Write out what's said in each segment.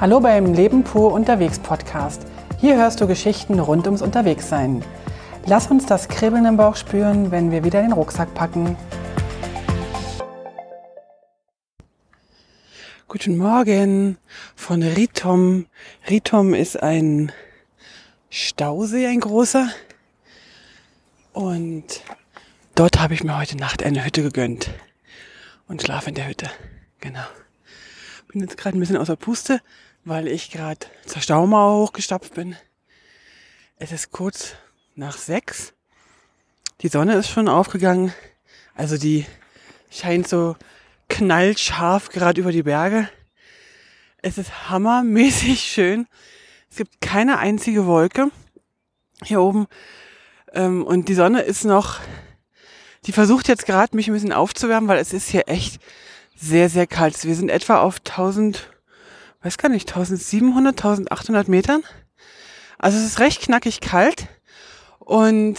Hallo beim Leben pur unterwegs Podcast. Hier hörst du Geschichten rund ums Unterwegssein. Lass uns das Kribbeln im Bauch spüren, wenn wir wieder den Rucksack packen. Guten Morgen von Ritom. Ritom ist ein Stausee, ein großer. Und dort habe ich mir heute Nacht eine Hütte gegönnt und schlafe in der Hütte. Genau. Bin jetzt gerade ein bisschen außer Puste, weil ich gerade zur Staumauer hochgestapft bin. Es ist kurz nach sechs. Die Sonne ist schon aufgegangen. Also die scheint so knallscharf gerade über die Berge. Es ist hammermäßig schön. Es gibt keine einzige Wolke hier oben. Ähm, und die Sonne ist noch, die versucht jetzt gerade mich ein bisschen aufzuwärmen, weil es ist hier echt sehr, sehr kalt. Wir sind etwa auf 1000, weiß gar nicht, 1700, 1800 Metern. Also es ist recht knackig kalt und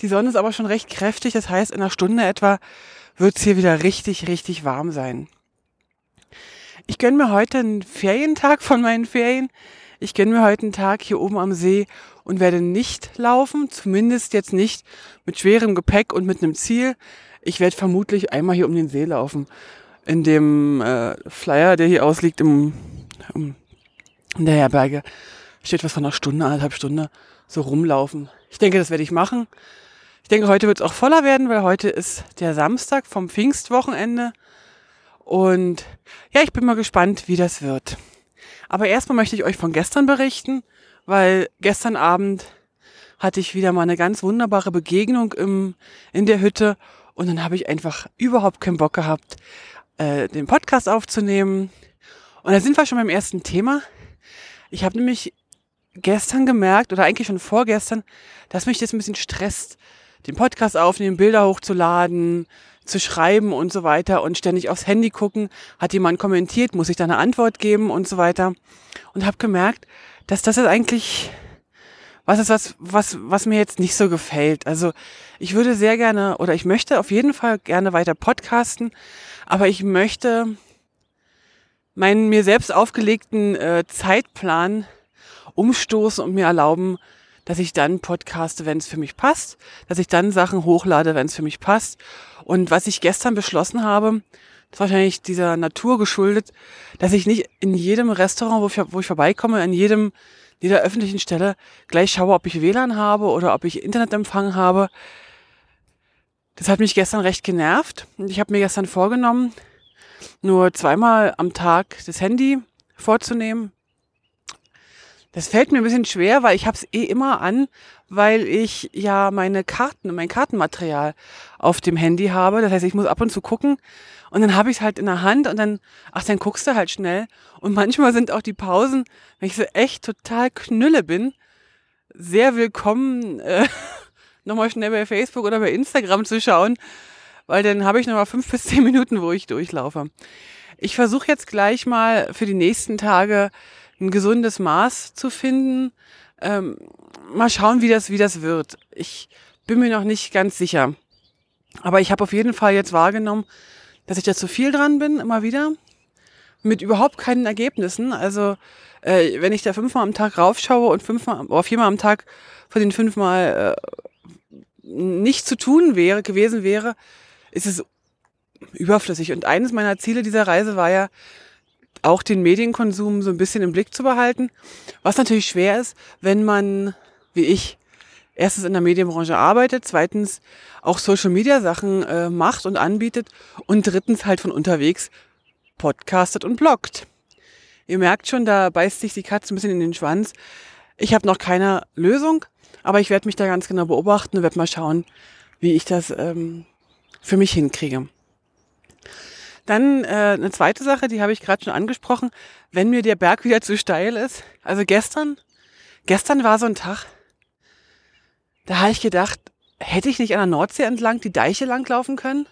die Sonne ist aber schon recht kräftig. Das heißt, in einer Stunde etwa wird es hier wieder richtig, richtig warm sein. Ich gönne mir heute einen Ferientag von meinen Ferien. Ich gönne mir heute einen Tag hier oben am See und werde nicht laufen, zumindest jetzt nicht mit schwerem Gepäck und mit einem Ziel. Ich werde vermutlich einmal hier um den See laufen in dem äh, Flyer, der hier ausliegt im, im, in der Herberge, steht was von einer Stunde, anderthalb Stunde so rumlaufen. Ich denke, das werde ich machen. Ich denke, heute wird es auch voller werden, weil heute ist der Samstag vom Pfingstwochenende. Und ja, ich bin mal gespannt, wie das wird. Aber erstmal möchte ich euch von gestern berichten, weil gestern Abend hatte ich wieder mal eine ganz wunderbare Begegnung im, in der Hütte und dann habe ich einfach überhaupt keinen Bock gehabt, äh, den Podcast aufzunehmen. Und da sind wir schon beim ersten Thema. Ich habe nämlich gestern gemerkt, oder eigentlich schon vorgestern, dass mich das ein bisschen stresst, den Podcast aufnehmen, Bilder hochzuladen, zu schreiben und so weiter und ständig aufs Handy gucken. Hat jemand kommentiert, muss ich da eine Antwort geben und so weiter. Und habe gemerkt, dass das ist eigentlich was ist was, was, was mir jetzt nicht so gefällt. Also ich würde sehr gerne oder ich möchte auf jeden Fall gerne weiter podcasten, aber ich möchte meinen mir selbst aufgelegten äh, Zeitplan umstoßen und mir erlauben, dass ich dann podcaste, wenn es für mich passt, dass ich dann Sachen hochlade, wenn es für mich passt. Und was ich gestern beschlossen habe, ist wahrscheinlich dieser Natur geschuldet, dass ich nicht in jedem Restaurant, wo ich, wo ich vorbeikomme, in jedem, jeder öffentlichen Stelle gleich schaue, ob ich WLAN habe oder ob ich Internetempfang habe, das hat mich gestern recht genervt. Und ich habe mir gestern vorgenommen, nur zweimal am Tag das Handy vorzunehmen. Das fällt mir ein bisschen schwer, weil ich habe es eh immer an, weil ich ja meine Karten, mein Kartenmaterial auf dem Handy habe. Das heißt, ich muss ab und zu gucken und dann habe ich es halt in der Hand und dann, ach, dann guckst du halt schnell. Und manchmal sind auch die Pausen, wenn ich so echt total knülle bin, sehr willkommen. Äh, nochmal schnell bei Facebook oder bei Instagram zu schauen, weil dann habe ich nochmal fünf bis zehn Minuten, wo ich durchlaufe. Ich versuche jetzt gleich mal für die nächsten Tage ein gesundes Maß zu finden. Ähm, mal schauen, wie das, wie das wird. Ich bin mir noch nicht ganz sicher. Aber ich habe auf jeden Fall jetzt wahrgenommen, dass ich da zu viel dran bin, immer wieder. Mit überhaupt keinen Ergebnissen. Also, äh, wenn ich da fünfmal am Tag raufschaue und fünfmal oder viermal am Tag von den fünfmal äh, nicht zu tun wäre, gewesen wäre, ist es überflüssig. Und eines meiner Ziele dieser Reise war ja, auch den Medienkonsum so ein bisschen im Blick zu behalten. Was natürlich schwer ist, wenn man, wie ich, erstens in der Medienbranche arbeitet, zweitens auch Social Media Sachen äh, macht und anbietet und drittens halt von unterwegs podcastet und bloggt. Ihr merkt schon, da beißt sich die Katze ein bisschen in den Schwanz. Ich habe noch keine Lösung, aber ich werde mich da ganz genau beobachten und werde mal schauen, wie ich das ähm, für mich hinkriege. Dann äh, eine zweite Sache, die habe ich gerade schon angesprochen, wenn mir der Berg wieder zu steil ist. Also gestern, gestern war so ein Tag, da habe ich gedacht, hätte ich nicht an der Nordsee entlang die Deiche langlaufen können?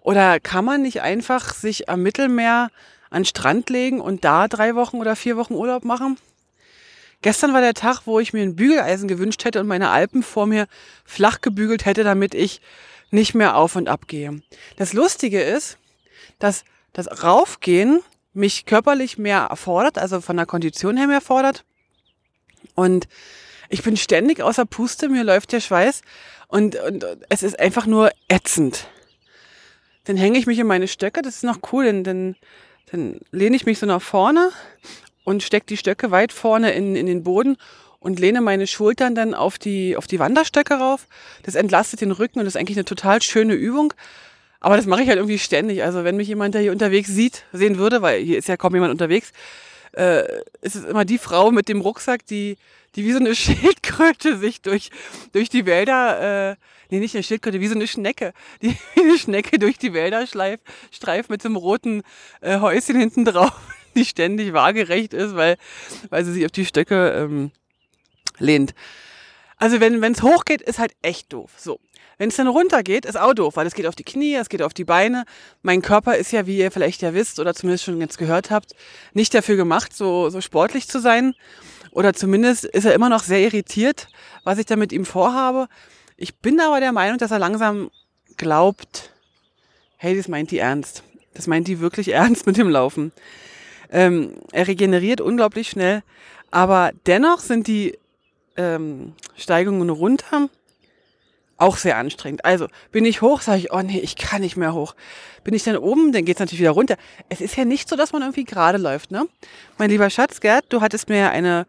Oder kann man nicht einfach sich am Mittelmeer an Strand legen und da drei Wochen oder vier Wochen Urlaub machen? Gestern war der Tag, wo ich mir ein Bügeleisen gewünscht hätte und meine Alpen vor mir flach gebügelt hätte, damit ich nicht mehr auf und ab gehe. Das Lustige ist, dass das Raufgehen mich körperlich mehr erfordert, also von der Kondition her mehr fordert. Und ich bin ständig außer Puste, mir läuft der Schweiß und, und es ist einfach nur ätzend. Dann hänge ich mich in meine Stöcke, das ist noch cool, denn, dann, dann lehne ich mich so nach vorne und stecke die Stöcke weit vorne in, in den Boden und lehne meine Schultern dann auf die, auf die Wanderstöcke rauf. Das entlastet den Rücken und ist eigentlich eine total schöne Übung. Aber das mache ich halt irgendwie ständig. Also wenn mich jemand, der hier unterwegs sieht, sehen würde, weil hier ist ja kaum jemand unterwegs, äh, ist es immer die Frau mit dem Rucksack, die, die wie so eine Schildkröte sich durch, durch die Wälder, äh, nee, nicht eine Schildkröte, wie so eine Schnecke, die eine Schnecke durch die Wälder schleif, streift mit so einem roten äh, Häuschen hinten drauf, die ständig waagerecht ist, weil, weil sie sich auf die Stöcke ähm, lehnt. Also wenn es hochgeht, ist halt echt doof. So. Wenn es dann runter geht, ist auch doof, weil es geht auf die Knie, es geht auf die Beine. Mein Körper ist ja, wie ihr vielleicht ja wisst oder zumindest schon jetzt gehört habt, nicht dafür gemacht, so, so sportlich zu sein. Oder zumindest ist er immer noch sehr irritiert, was ich da mit ihm vorhabe. Ich bin aber der Meinung, dass er langsam glaubt, hey, das meint die ernst. Das meint die wirklich ernst mit dem Laufen. Ähm, er regeneriert unglaublich schnell, aber dennoch sind die ähm, Steigungen runter auch sehr anstrengend. Also bin ich hoch, sage ich, oh nee, ich kann nicht mehr hoch. Bin ich dann oben, dann geht's natürlich wieder runter. Es ist ja nicht so, dass man irgendwie gerade läuft, ne? Mein lieber Schatz, Gerd, du hattest mir eine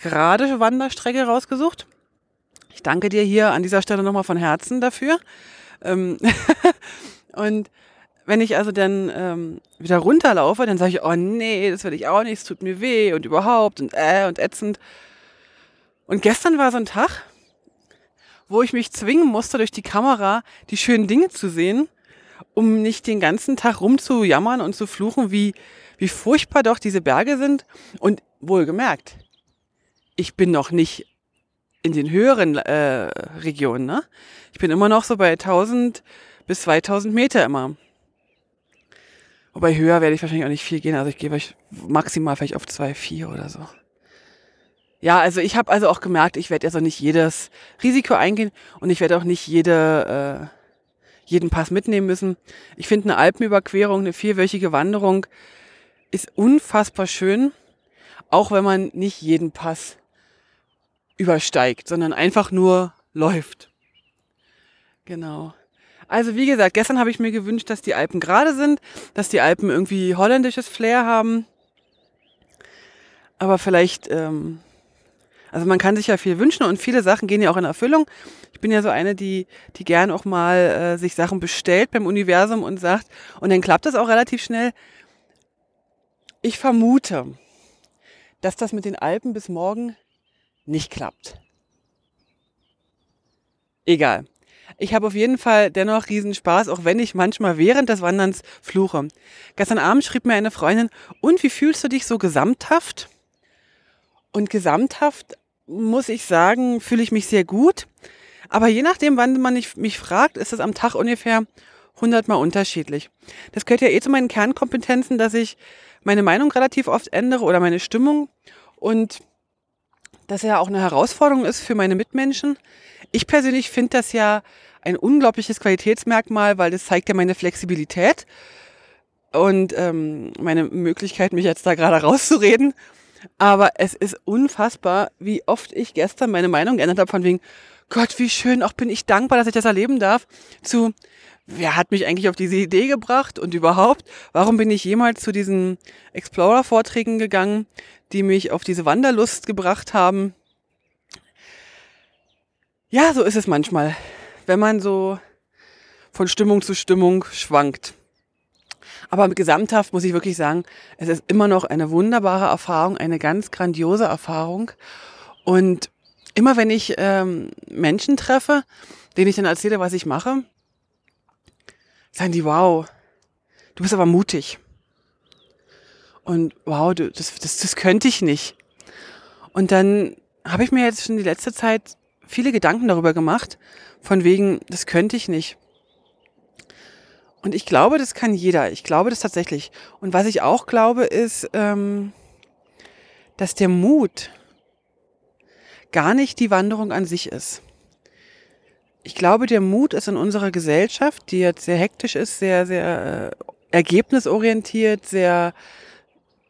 gerade Wanderstrecke rausgesucht. Ich danke dir hier an dieser Stelle nochmal von Herzen dafür. Ähm und wenn ich also dann ähm, wieder runterlaufe, dann sage ich, oh nee, das will ich auch nicht, es tut mir weh und überhaupt und äh und ätzend. Und gestern war so ein Tag, wo ich mich zwingen musste, durch die Kamera die schönen Dinge zu sehen, um nicht den ganzen Tag rumzujammern und zu fluchen, wie, wie furchtbar doch diese Berge sind. Und wohlgemerkt, ich bin noch nicht in den höheren äh, Regionen. Ne? Ich bin immer noch so bei 1000 bis 2000 Meter immer. Wobei höher werde ich wahrscheinlich auch nicht viel gehen. Also ich gehe maximal vielleicht auf 2,4 oder so. Ja, also ich habe also auch gemerkt, ich werde also nicht jedes Risiko eingehen und ich werde auch nicht jede, äh, jeden Pass mitnehmen müssen. Ich finde eine Alpenüberquerung, eine vierwöchige Wanderung ist unfassbar schön, auch wenn man nicht jeden Pass übersteigt, sondern einfach nur läuft. Genau. Also wie gesagt, gestern habe ich mir gewünscht, dass die Alpen gerade sind, dass die Alpen irgendwie holländisches Flair haben. Aber vielleicht ähm, also man kann sich ja viel wünschen und viele Sachen gehen ja auch in Erfüllung. Ich bin ja so eine, die, die gern auch mal äh, sich Sachen bestellt beim Universum und sagt, und dann klappt das auch relativ schnell. Ich vermute, dass das mit den Alpen bis morgen nicht klappt. Egal. Ich habe auf jeden Fall dennoch Riesenspaß, auch wenn ich manchmal während des Wanderns fluche. Gestern Abend schrieb mir eine Freundin, und wie fühlst du dich so gesamthaft? Und gesamthaft muss ich sagen, fühle ich mich sehr gut. Aber je nachdem, wann man mich fragt, ist es am Tag ungefähr 100 Mal unterschiedlich. Das gehört ja eh zu meinen Kernkompetenzen, dass ich meine Meinung relativ oft ändere oder meine Stimmung und das ja auch eine Herausforderung ist für meine Mitmenschen. Ich persönlich finde das ja ein unglaubliches Qualitätsmerkmal, weil das zeigt ja meine Flexibilität und ähm, meine Möglichkeit, mich jetzt da gerade rauszureden aber es ist unfassbar, wie oft ich gestern meine Meinung geändert habe von wegen, Gott, wie schön, auch bin ich dankbar, dass ich das erleben darf, zu, wer hat mich eigentlich auf diese Idee gebracht und überhaupt, warum bin ich jemals zu diesen Explorer-Vorträgen gegangen, die mich auf diese Wanderlust gebracht haben. Ja, so ist es manchmal, wenn man so von Stimmung zu Stimmung schwankt. Aber gesamthaft muss ich wirklich sagen, es ist immer noch eine wunderbare Erfahrung, eine ganz grandiose Erfahrung. Und immer wenn ich ähm, Menschen treffe, denen ich dann erzähle, was ich mache, sagen die, wow, du bist aber mutig. Und wow, du, das, das, das könnte ich nicht. Und dann habe ich mir jetzt schon die letzte Zeit viele Gedanken darüber gemacht, von wegen, das könnte ich nicht. Und ich glaube, das kann jeder. Ich glaube das tatsächlich. Und was ich auch glaube, ist, ähm, dass der Mut gar nicht die Wanderung an sich ist. Ich glaube, der Mut ist in unserer Gesellschaft, die jetzt sehr hektisch ist, sehr, sehr äh, ergebnisorientiert, sehr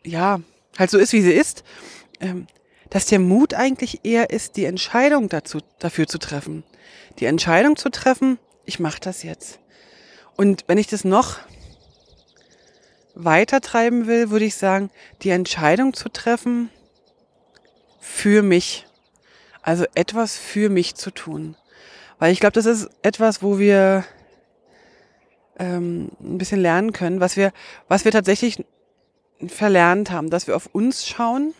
ja, halt so ist, wie sie ist, ähm, dass der Mut eigentlich eher ist, die Entscheidung dazu, dafür zu treffen. Die Entscheidung zu treffen, ich mache das jetzt. Und wenn ich das noch weiter treiben will, würde ich sagen, die Entscheidung zu treffen für mich. Also etwas für mich zu tun. Weil ich glaube, das ist etwas, wo wir ähm, ein bisschen lernen können, was wir, was wir tatsächlich verlernt haben, dass wir auf uns schauen.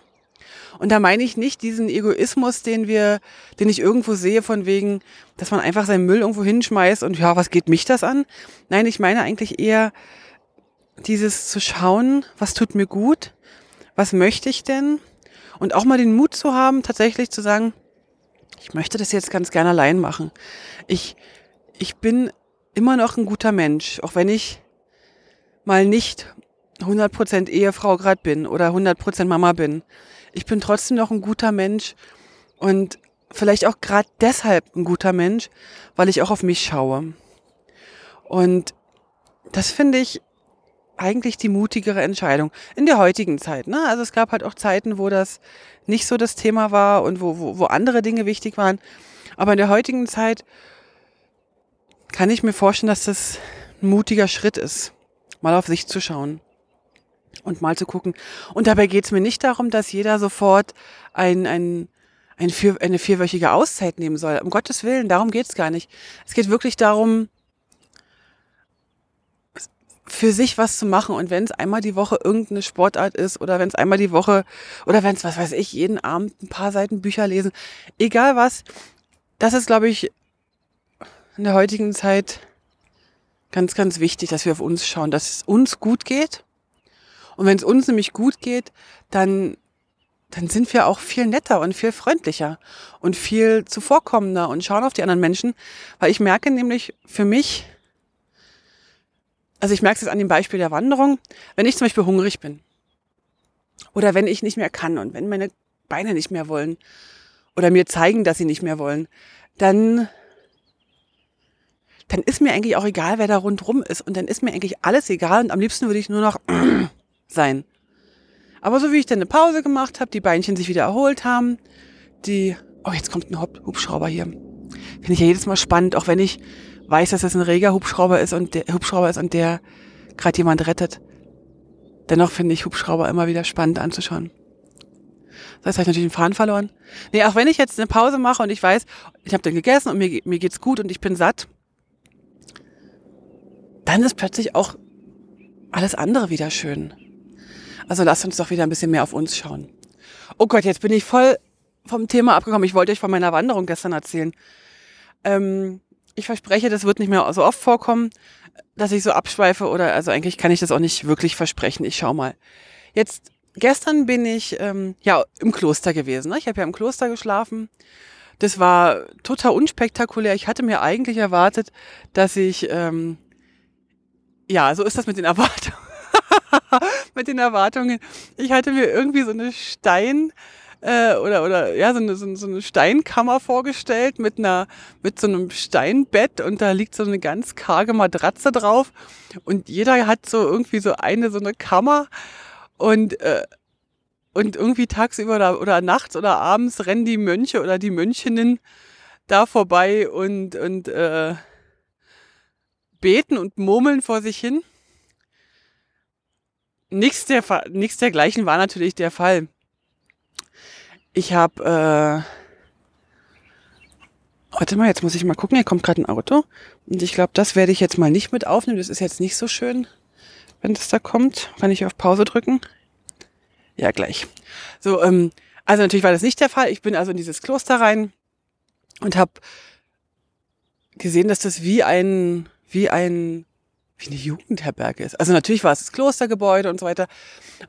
Und da meine ich nicht diesen Egoismus, den wir, den ich irgendwo sehe, von wegen, dass man einfach seinen Müll irgendwo hinschmeißt und ja, was geht mich das an? Nein, ich meine eigentlich eher dieses zu schauen, was tut mir gut, was möchte ich denn? Und auch mal den Mut zu haben, tatsächlich zu sagen, ich möchte das jetzt ganz gerne allein machen. Ich, ich bin immer noch ein guter Mensch, auch wenn ich mal nicht 100% Ehefrau gerade bin oder 100% Mama bin. Ich bin trotzdem noch ein guter Mensch und vielleicht auch gerade deshalb ein guter Mensch, weil ich auch auf mich schaue. Und das finde ich eigentlich die mutigere Entscheidung in der heutigen Zeit. Ne? Also es gab halt auch Zeiten, wo das nicht so das Thema war und wo, wo, wo andere Dinge wichtig waren. Aber in der heutigen Zeit kann ich mir vorstellen, dass das ein mutiger Schritt ist, mal auf sich zu schauen und mal zu gucken. Und dabei geht es mir nicht darum, dass jeder sofort ein, ein, ein vier, eine vierwöchige Auszeit nehmen soll. Um Gottes Willen, darum geht es gar nicht. Es geht wirklich darum, für sich was zu machen. Und wenn es einmal die Woche irgendeine Sportart ist oder wenn es einmal die Woche oder wenn es, was weiß ich, jeden Abend ein paar Seiten Bücher lesen, egal was, das ist, glaube ich, in der heutigen Zeit ganz, ganz wichtig, dass wir auf uns schauen, dass es uns gut geht. Und wenn es uns nämlich gut geht, dann, dann sind wir auch viel netter und viel freundlicher und viel zuvorkommender und schauen auf die anderen Menschen. Weil ich merke nämlich für mich, also ich merke es jetzt an dem Beispiel der Wanderung, wenn ich zum Beispiel hungrig bin oder wenn ich nicht mehr kann und wenn meine Beine nicht mehr wollen oder mir zeigen, dass sie nicht mehr wollen, dann dann ist mir eigentlich auch egal, wer da rundrum ist. Und dann ist mir eigentlich alles egal und am liebsten würde ich nur noch sein. Aber so wie ich dann eine Pause gemacht habe, die Beinchen sich wieder erholt haben, die, oh, jetzt kommt ein Hubschrauber hier. Finde ich ja jedes Mal spannend, auch wenn ich weiß, dass das ein reger Hubschrauber ist und der Hubschrauber ist und der gerade jemand rettet. Dennoch finde ich Hubschrauber immer wieder spannend anzuschauen. Das heißt, habe ich natürlich den Faden verloren. Nee, auch wenn ich jetzt eine Pause mache und ich weiß, ich habe dann gegessen und mir, mir geht's gut und ich bin satt, dann ist plötzlich auch alles andere wieder schön. Also lasst uns doch wieder ein bisschen mehr auf uns schauen. Oh Gott, jetzt bin ich voll vom Thema abgekommen. Ich wollte euch von meiner Wanderung gestern erzählen. Ähm, ich verspreche, das wird nicht mehr so oft vorkommen, dass ich so abschweife oder also eigentlich kann ich das auch nicht wirklich versprechen. Ich schau mal. Jetzt gestern bin ich ähm, ja im Kloster gewesen. Ne? Ich habe ja im Kloster geschlafen. Das war total unspektakulär. Ich hatte mir eigentlich erwartet, dass ich ähm, ja, so ist das mit den Erwartungen. mit den Erwartungen. Ich hatte mir irgendwie so eine Stein äh, oder oder ja so eine, so, eine Steinkammer vorgestellt mit einer mit so einem Steinbett und da liegt so eine ganz karge Matratze drauf und jeder hat so irgendwie so eine so eine Kammer und äh, und irgendwie tagsüber oder, oder nachts oder abends rennen die Mönche oder die Mönchinnen da vorbei und und äh, beten und murmeln vor sich hin. Nichts, der, nichts dergleichen war natürlich der Fall. Ich habe, äh, warte mal, jetzt muss ich mal gucken, hier kommt gerade ein Auto. Und ich glaube, das werde ich jetzt mal nicht mit aufnehmen. Das ist jetzt nicht so schön, wenn das da kommt. Kann ich auf Pause drücken? Ja, gleich. So, ähm, also natürlich war das nicht der Fall. Ich bin also in dieses Kloster rein und habe gesehen, dass das wie ein wie ein wie eine Jugendherberge ist. Also natürlich war es das Klostergebäude und so weiter,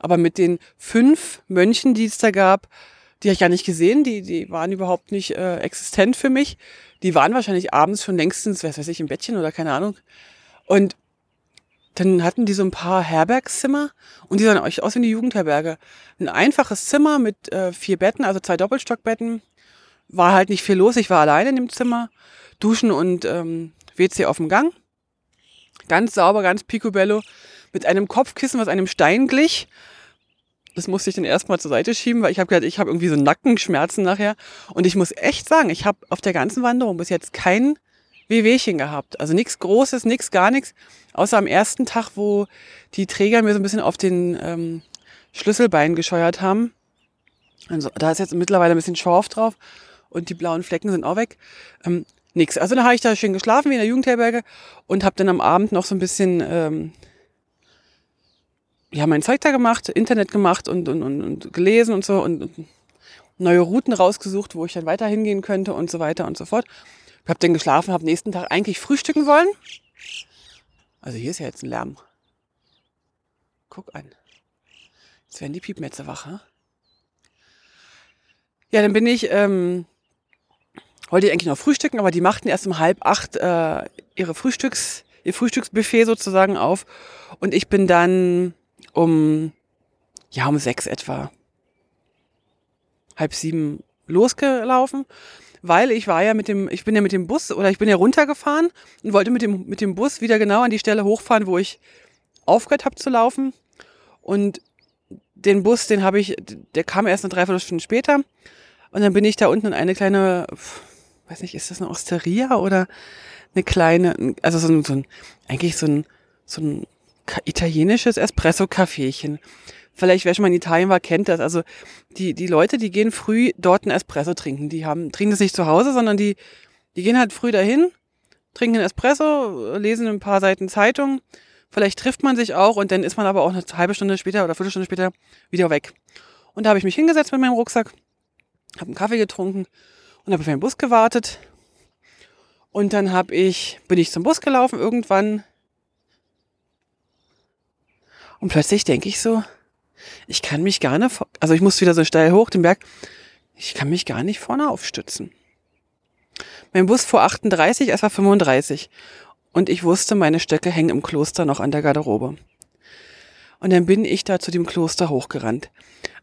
aber mit den fünf Mönchen, die es da gab, die habe ich gar nicht gesehen, die, die waren überhaupt nicht äh, existent für mich. Die waren wahrscheinlich abends schon längstens, was weiß ich, im Bettchen oder keine Ahnung. Und dann hatten die so ein paar Herbergszimmer und die sahen euch aus wie eine Jugendherberge. Ein einfaches Zimmer mit äh, vier Betten, also zwei Doppelstockbetten. War halt nicht viel los, ich war alleine in dem Zimmer. Duschen und ähm, WC auf dem Gang. Ganz sauber, ganz picobello. Mit einem Kopfkissen, was einem Stein glich. Das musste ich dann erstmal zur Seite schieben, weil ich habe gedacht, ich habe irgendwie so Nackenschmerzen nachher. Und ich muss echt sagen, ich habe auf der ganzen Wanderung bis jetzt kein Wehwehchen gehabt. Also nichts Großes, nichts, gar nichts. Außer am ersten Tag, wo die Träger mir so ein bisschen auf den ähm, Schlüsselbein gescheuert haben. Also da ist jetzt mittlerweile ein bisschen Schorf drauf und die blauen Flecken sind auch weg. Ähm, nix. Also dann habe ich da schön geschlafen wie in der Jugendherberge und habe dann am Abend noch so ein bisschen ähm, ja mein Zeug da gemacht, Internet gemacht und, und, und, und gelesen und so und, und neue Routen rausgesucht, wo ich dann weiter hingehen könnte und so weiter und so fort. Ich habe dann geschlafen, habe nächsten Tag eigentlich frühstücken wollen. Also hier ist ja jetzt ein Lärm. Guck an. Jetzt werden die Piepmetze wach, ha? Ja, dann bin ich, ähm, wollte ich eigentlich noch frühstücken, aber die machten erst um halb acht äh, ihre Frühstücks, ihr Frühstücksbuffet sozusagen auf. Und ich bin dann um, ja, um sechs etwa, halb sieben losgelaufen, weil ich war ja mit dem, ich bin ja mit dem Bus oder ich bin ja runtergefahren und wollte mit dem, mit dem Bus wieder genau an die Stelle hochfahren, wo ich aufgehört habe zu laufen. Und den Bus, den habe ich, der kam erst eine Dreiviertelstunde später. Und dann bin ich da unten in eine kleine, weiß nicht, ist das eine Osteria oder eine kleine, also so ein, so ein eigentlich so ein, so ein italienisches Espresso-Kaffeechen. Vielleicht, wer schon mal in Italien war, kennt das. Also die, die Leute, die gehen früh dort ein Espresso trinken. Die haben, trinken das nicht zu Hause, sondern die, die gehen halt früh dahin, trinken einen Espresso, lesen ein paar Seiten Zeitung. Vielleicht trifft man sich auch und dann ist man aber auch eine halbe Stunde später oder Viertelstunde später wieder weg. Und da habe ich mich hingesetzt mit meinem Rucksack, habe einen Kaffee getrunken und habe auf den Bus gewartet. Und dann habe ich, bin ich zum Bus gelaufen irgendwann. Und plötzlich denke ich so, ich kann mich gar nicht, also ich muss wieder so steil hoch den Berg, ich kann mich gar nicht vorne aufstützen. Mein Bus fuhr 38, es war 35. Und ich wusste, meine Stöcke hängen im Kloster noch an der Garderobe. Und dann bin ich da zu dem Kloster hochgerannt.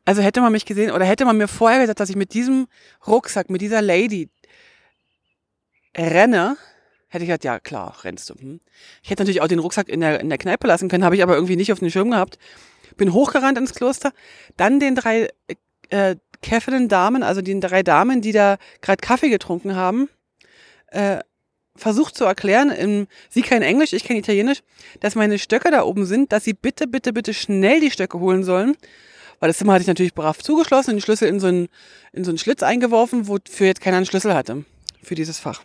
Also hätte man mich gesehen oder hätte man mir vorher gesagt, dass ich mit diesem Rucksack, mit dieser Lady renne, hätte ich gesagt, ja klar, rennst du. Hm. Ich hätte natürlich auch den Rucksack in der, in der Kneipe lassen können, habe ich aber irgendwie nicht auf den Schirm gehabt. Bin hochgerannt ins Kloster, dann den drei äh, Käffelen Damen, also den drei Damen, die da gerade Kaffee getrunken haben, äh, versucht zu erklären, in, sie kein Englisch, ich kein Italienisch, dass meine Stöcke da oben sind, dass sie bitte, bitte, bitte schnell die Stöcke holen sollen. Weil das Zimmer hatte ich natürlich brav zugeschlossen, den Schlüssel in so einen, in so einen Schlitz eingeworfen, wofür jetzt keiner einen Schlüssel hatte. Für dieses Fach.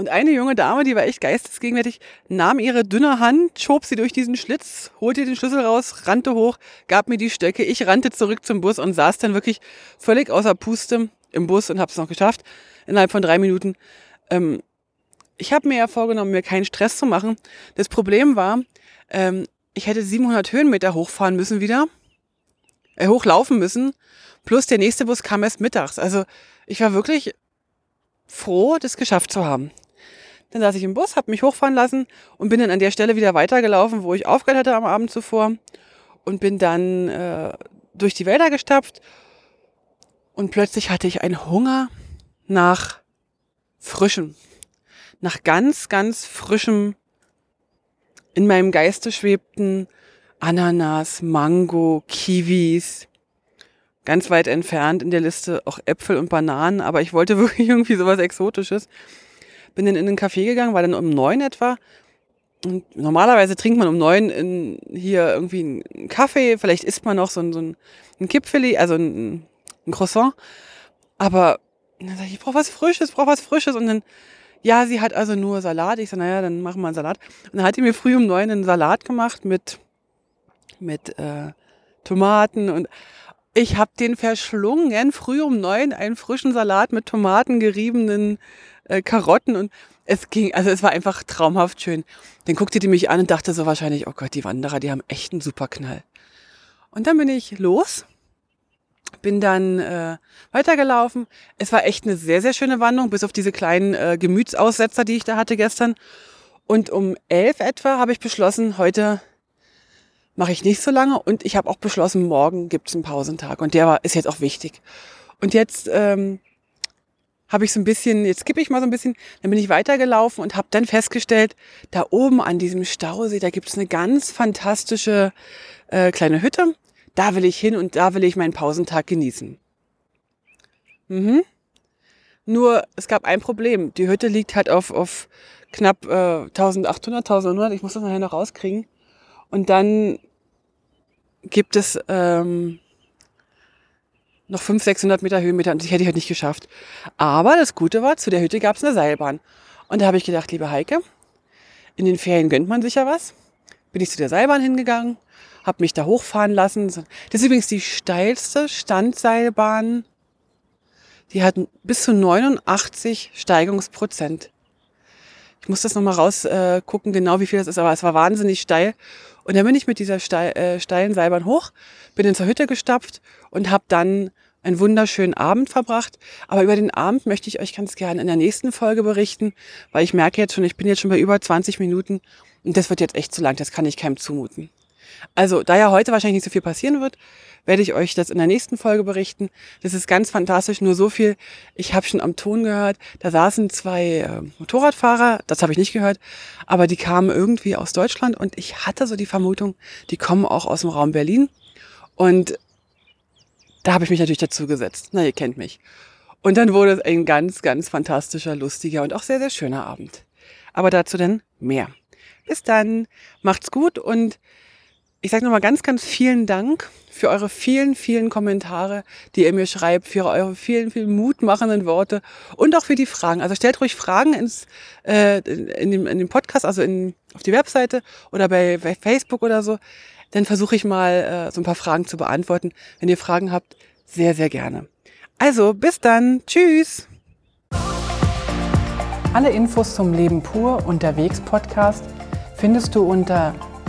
Und eine junge Dame, die war echt geistesgegenwärtig, nahm ihre dünne Hand, schob sie durch diesen Schlitz, holte den Schlüssel raus, rannte hoch, gab mir die Stöcke. Ich rannte zurück zum Bus und saß dann wirklich völlig außer Puste im Bus und habe es noch geschafft, innerhalb von drei Minuten. Ähm, ich habe mir ja vorgenommen, mir keinen Stress zu machen. Das Problem war, ähm, ich hätte 700 Höhenmeter hochfahren müssen wieder, äh, hochlaufen müssen, plus der nächste Bus kam erst mittags. Also ich war wirklich froh, das geschafft zu haben. Dann saß ich im Bus, habe mich hochfahren lassen und bin dann an der Stelle wieder weitergelaufen, wo ich aufgehört hatte am Abend zuvor und bin dann äh, durch die Wälder gestapft und plötzlich hatte ich einen Hunger nach frischem, nach ganz, ganz frischem, in meinem Geiste schwebten Ananas, Mango, Kiwis, ganz weit entfernt in der Liste auch Äpfel und Bananen, aber ich wollte wirklich irgendwie sowas Exotisches bin dann in den Café gegangen, war dann um neun etwa. Und normalerweise trinkt man um neun in, hier irgendwie einen Kaffee, vielleicht isst man noch so ein, so ein, Kipfeli, also ein, ein Croissant. Aber dann sag ich, ich brauche was Frisches, brauche was Frisches. Und dann, ja, sie hat also nur Salat. Ich so, naja, dann machen wir einen Salat. Und dann hat die mir früh um neun einen Salat gemacht mit, mit äh, Tomaten und ich habe den verschlungen, früh um neun, einen frischen Salat mit Tomaten, geriebenen äh, Karotten und es ging, also es war einfach traumhaft schön. Dann guckte die mich an und dachte so wahrscheinlich, oh Gott, die Wanderer, die haben echt einen super Knall. Und dann bin ich los, bin dann äh, weitergelaufen. Es war echt eine sehr, sehr schöne Wanderung, bis auf diese kleinen äh, Gemütsaussetzer, die ich da hatte gestern. Und um elf etwa habe ich beschlossen, heute mache ich nicht so lange und ich habe auch beschlossen, morgen gibt es einen Pausentag und der war, ist jetzt auch wichtig. Und jetzt ähm, habe ich so ein bisschen, jetzt skippe ich mal so ein bisschen, dann bin ich weitergelaufen und habe dann festgestellt, da oben an diesem Stausee, da gibt es eine ganz fantastische äh, kleine Hütte. Da will ich hin und da will ich meinen Pausentag genießen. Mhm. Nur, es gab ein Problem. Die Hütte liegt halt auf, auf knapp äh, 1800, 1900. Ich muss das nachher noch rauskriegen. Und dann gibt es ähm, noch 500, 600 Meter Höhenmeter und die hätte ich halt nicht geschafft. Aber das Gute war, zu der Hütte gab es eine Seilbahn. Und da habe ich gedacht, liebe Heike, in den Ferien gönnt man sich ja was. Bin ich zu der Seilbahn hingegangen, habe mich da hochfahren lassen. Das ist übrigens die steilste Standseilbahn die hatten bis zu 89 Steigungsprozent. Ich muss das nochmal rausgucken, äh, genau wie viel das ist, aber es war wahnsinnig steil. Und dann bin ich mit dieser steil, äh, steilen Seilbahn hoch, bin in zur Hütte gestapft und habe dann einen wunderschönen Abend verbracht. Aber über den Abend möchte ich euch ganz gerne in der nächsten Folge berichten, weil ich merke jetzt schon, ich bin jetzt schon bei über 20 Minuten und das wird jetzt echt zu lang, das kann ich keinem zumuten. Also, da ja heute wahrscheinlich nicht so viel passieren wird, werde ich euch das in der nächsten Folge berichten. Das ist ganz fantastisch, nur so viel. Ich habe schon am Ton gehört, da saßen zwei äh, Motorradfahrer, das habe ich nicht gehört, aber die kamen irgendwie aus Deutschland und ich hatte so die Vermutung, die kommen auch aus dem Raum Berlin. Und da habe ich mich natürlich dazu gesetzt. Na, ihr kennt mich. Und dann wurde es ein ganz, ganz fantastischer, lustiger und auch sehr, sehr schöner Abend. Aber dazu dann mehr. Bis dann, macht's gut und ich sage nochmal ganz, ganz vielen Dank für eure vielen, vielen Kommentare, die ihr mir schreibt, für eure vielen, vielen mutmachenden Worte und auch für die Fragen. Also stellt ruhig Fragen ins, äh, in, dem, in dem Podcast, also in, auf die Webseite oder bei, bei Facebook oder so. Dann versuche ich mal äh, so ein paar Fragen zu beantworten. Wenn ihr Fragen habt, sehr, sehr gerne. Also, bis dann. Tschüss. Alle Infos zum Leben pur unterwegs Podcast findest du unter